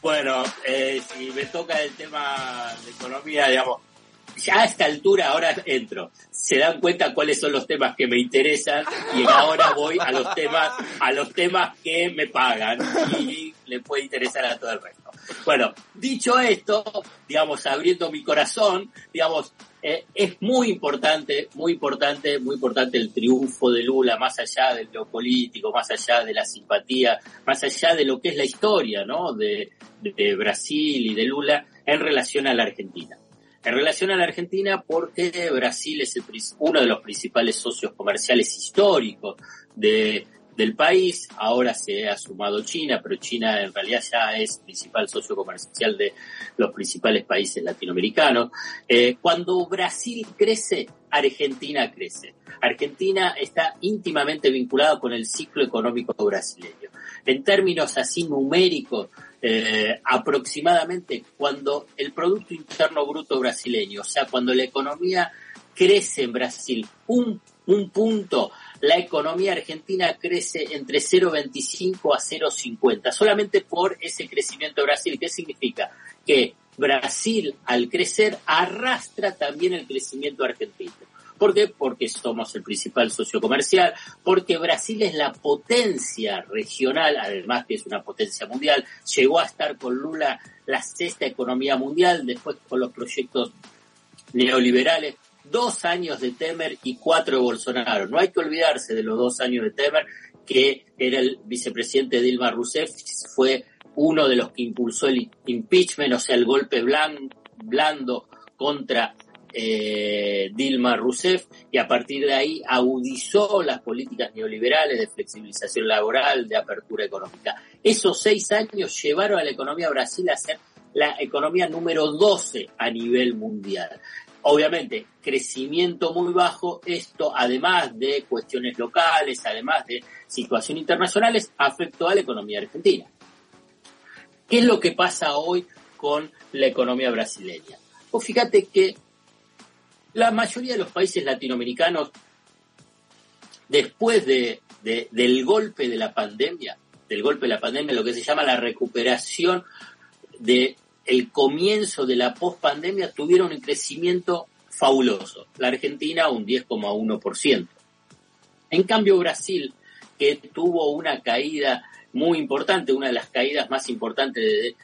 Bueno, eh, si me toca el tema de economía, digamos, ya a esta altura ahora entro. Se dan cuenta cuáles son los temas que me interesan y ahora voy a los temas, a los temas que me pagan y le puede interesar a todo el resto. Bueno, dicho esto, digamos, abriendo mi corazón, digamos, eh, es muy importante, muy importante, muy importante el triunfo de Lula, más allá de lo político, más allá de la simpatía, más allá de lo que es la historia, ¿no? De, de Brasil y de Lula en relación a la Argentina. En relación a la Argentina, porque Brasil es el, uno de los principales socios comerciales históricos de, del país. Ahora se ha sumado China, pero China en realidad ya es principal socio comercial de los principales países latinoamericanos. Eh, cuando Brasil crece, Argentina crece. Argentina está íntimamente vinculada con el ciclo económico brasileño. En términos así numéricos, eh, aproximadamente cuando el Producto Interno Bruto brasileño, o sea, cuando la economía crece en Brasil un, un punto, la economía argentina crece entre 0,25 a 0,50, solamente por ese crecimiento de Brasil. ¿Qué significa? Que Brasil, al crecer, arrastra también el crecimiento argentino. ¿Por qué? Porque somos el principal socio comercial, porque Brasil es la potencia regional, además que es una potencia mundial, llegó a estar con Lula la sexta economía mundial, después con los proyectos neoliberales, dos años de Temer y cuatro de Bolsonaro. No hay que olvidarse de los dos años de Temer, que era el vicepresidente Dilma Rousseff, fue uno de los que impulsó el impeachment, o sea, el golpe blando contra eh, Dilma Rousseff y a partir de ahí agudizó las políticas neoliberales de flexibilización laboral, de apertura económica. Esos seis años llevaron a la economía Brasil a ser la economía número 12 a nivel mundial. Obviamente, crecimiento muy bajo, esto además de cuestiones locales, además de situaciones internacionales, afectó a la economía argentina. ¿Qué es lo que pasa hoy con la economía brasileña? Pues fíjate que la mayoría de los países latinoamericanos, después de, del golpe de la pandemia, del golpe de la pandemia, lo que se llama la recuperación de el comienzo de la pospandemia, tuvieron un crecimiento fabuloso. La Argentina un 10,1%. En cambio, Brasil, que tuvo una caída muy importante, una de las caídas más importantes de,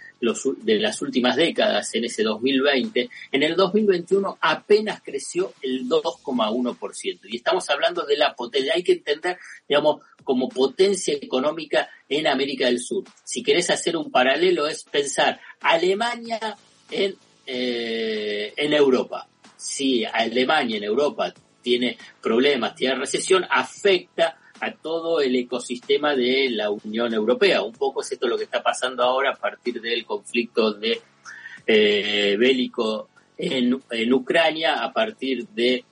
de las últimas décadas en ese 2020, en el 2021 apenas creció el 2,1%. Y estamos hablando de la potencia, hay que entender, digamos, como potencia económica en América del Sur. Si querés hacer un paralelo es pensar Alemania en, eh, en Europa. Si Alemania en Europa tiene problemas, tiene recesión, afecta a todo el ecosistema de la Unión Europea. Un poco es esto lo que está pasando ahora a partir del conflicto de eh, bélico en, en Ucrania, a partir de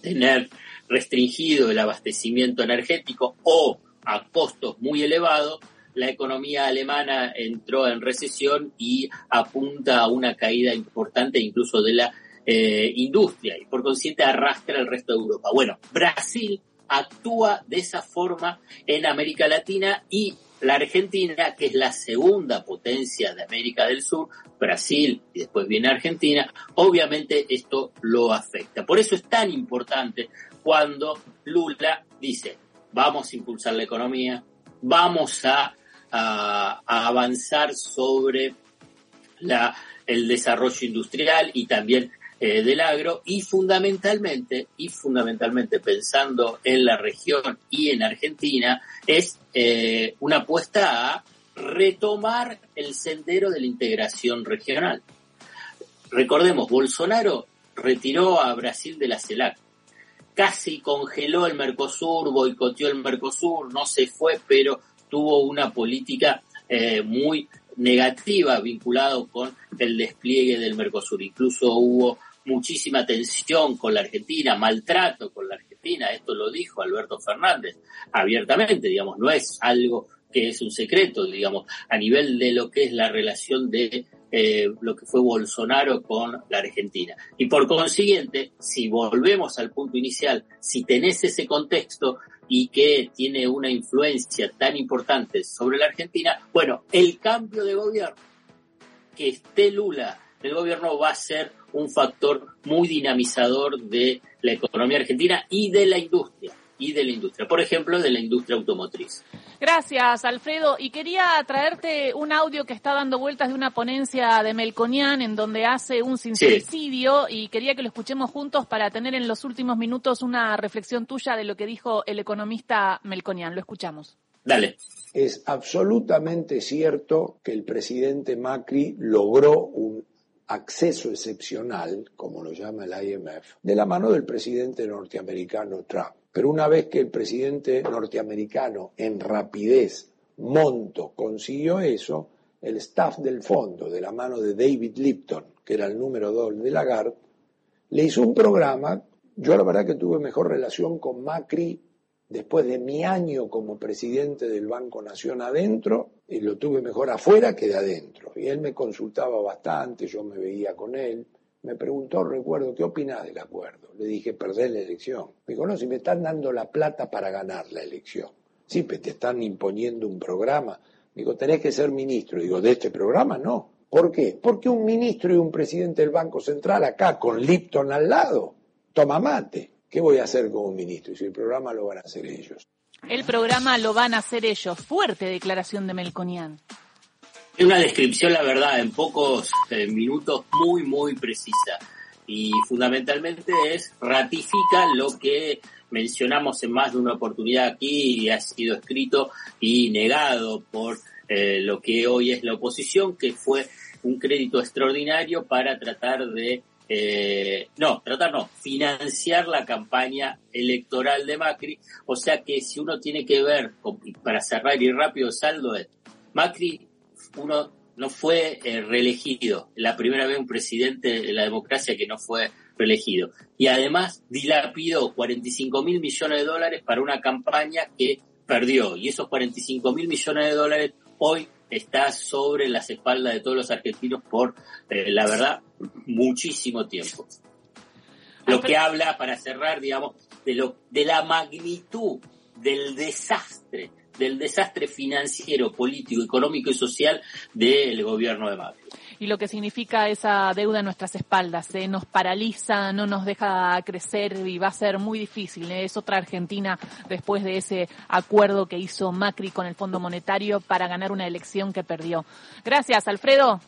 tener restringido el abastecimiento energético o a costos muy elevados, la economía alemana entró en recesión y apunta a una caída importante incluso de la eh, industria y por consiguiente arrastra el resto de Europa. Bueno, Brasil actúa de esa forma en América Latina y la Argentina, que es la segunda potencia de América del Sur, Brasil y después viene Argentina, obviamente esto lo afecta. Por eso es tan importante cuando Lula dice, vamos a impulsar la economía, vamos a, avanzar sobre el desarrollo industrial y también eh, del agro y fundamentalmente, y fundamentalmente pensando en la región y en Argentina, es eh, una apuesta a retomar el sendero de la integración regional. Recordemos, Bolsonaro retiró a Brasil de la CELAC, casi congeló el Mercosur, boicoteó el Mercosur, no se fue, pero tuvo una política eh, muy negativa vinculado con el despliegue del Mercosur. Incluso hubo muchísima tensión con la Argentina, maltrato con la Argentina, esto lo dijo Alberto Fernández abiertamente, digamos, no es algo que es un secreto, digamos, a nivel de lo que es la relación de eh, lo que fue Bolsonaro con la Argentina. Y por consiguiente, si volvemos al punto inicial, si tenés ese contexto y que tiene una influencia tan importante sobre la Argentina, bueno, el cambio de gobierno, que esté Lula el gobierno va a ser un factor muy dinamizador de la economía argentina y de la industria y de la industria, por ejemplo, de la industria automotriz. Gracias, Alfredo. Y quería traerte un audio que está dando vueltas de una ponencia de Melconian en donde hace un sincericidio y quería que lo escuchemos juntos para tener en los últimos minutos una reflexión tuya de lo que dijo el economista Melconian. Lo escuchamos. Dale. Es absolutamente cierto que el presidente Macri logró un acceso excepcional, como lo llama el IMF, de la mano del presidente norteamericano Trump. Pero una vez que el presidente norteamericano en rapidez, monto, consiguió eso, el staff del fondo, de la mano de David Lipton, que era el número dos de Lagarde, le hizo un programa. Yo la verdad que tuve mejor relación con Macri después de mi año como presidente del Banco Nación adentro, y lo tuve mejor afuera que de adentro. Y él me consultaba bastante, yo me veía con él. Me preguntó, recuerdo, ¿qué opinas del acuerdo? Le dije, perder la elección. Me dijo, no, si me están dando la plata para ganar la elección. Sí, pero te están imponiendo un programa. Digo, tenés que ser ministro. Digo, de este programa no. ¿Por qué? Porque un ministro y un presidente del Banco Central acá con Lipton al lado, toma mate. ¿Qué voy a hacer como ministro? Y si el programa lo van a hacer ellos. El programa lo van a hacer ellos. Fuerte declaración de Melconian. Es una descripción, la verdad, en pocos eh, minutos muy, muy precisa. Y fundamentalmente es, ratifica lo que mencionamos en más de una oportunidad aquí y ha sido escrito y negado por eh, lo que hoy es la oposición, que fue un crédito extraordinario para tratar de eh, no, tratar no, financiar la campaña electoral de Macri. O sea que si uno tiene que ver, para cerrar y rápido saldo, es Macri, uno no fue eh, reelegido, la primera vez un presidente de la democracia que no fue reelegido. Y además dilapidó 45 mil millones de dólares para una campaña que perdió. Y esos 45 mil millones de dólares hoy está sobre las espaldas de todos los argentinos por, eh, la verdad, muchísimo tiempo. Lo que habla, para cerrar, digamos, de, lo, de la magnitud del desastre, del desastre financiero, político, económico y social del gobierno de Macri y lo que significa esa deuda en nuestras espaldas. ¿eh? Nos paraliza, no nos deja crecer y va a ser muy difícil. ¿eh? Es otra Argentina después de ese acuerdo que hizo Macri con el Fondo Monetario para ganar una elección que perdió. Gracias, Alfredo.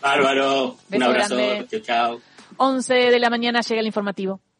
Bárbaro. Un abrazo. Chao, chao. 11 de la mañana llega el informativo.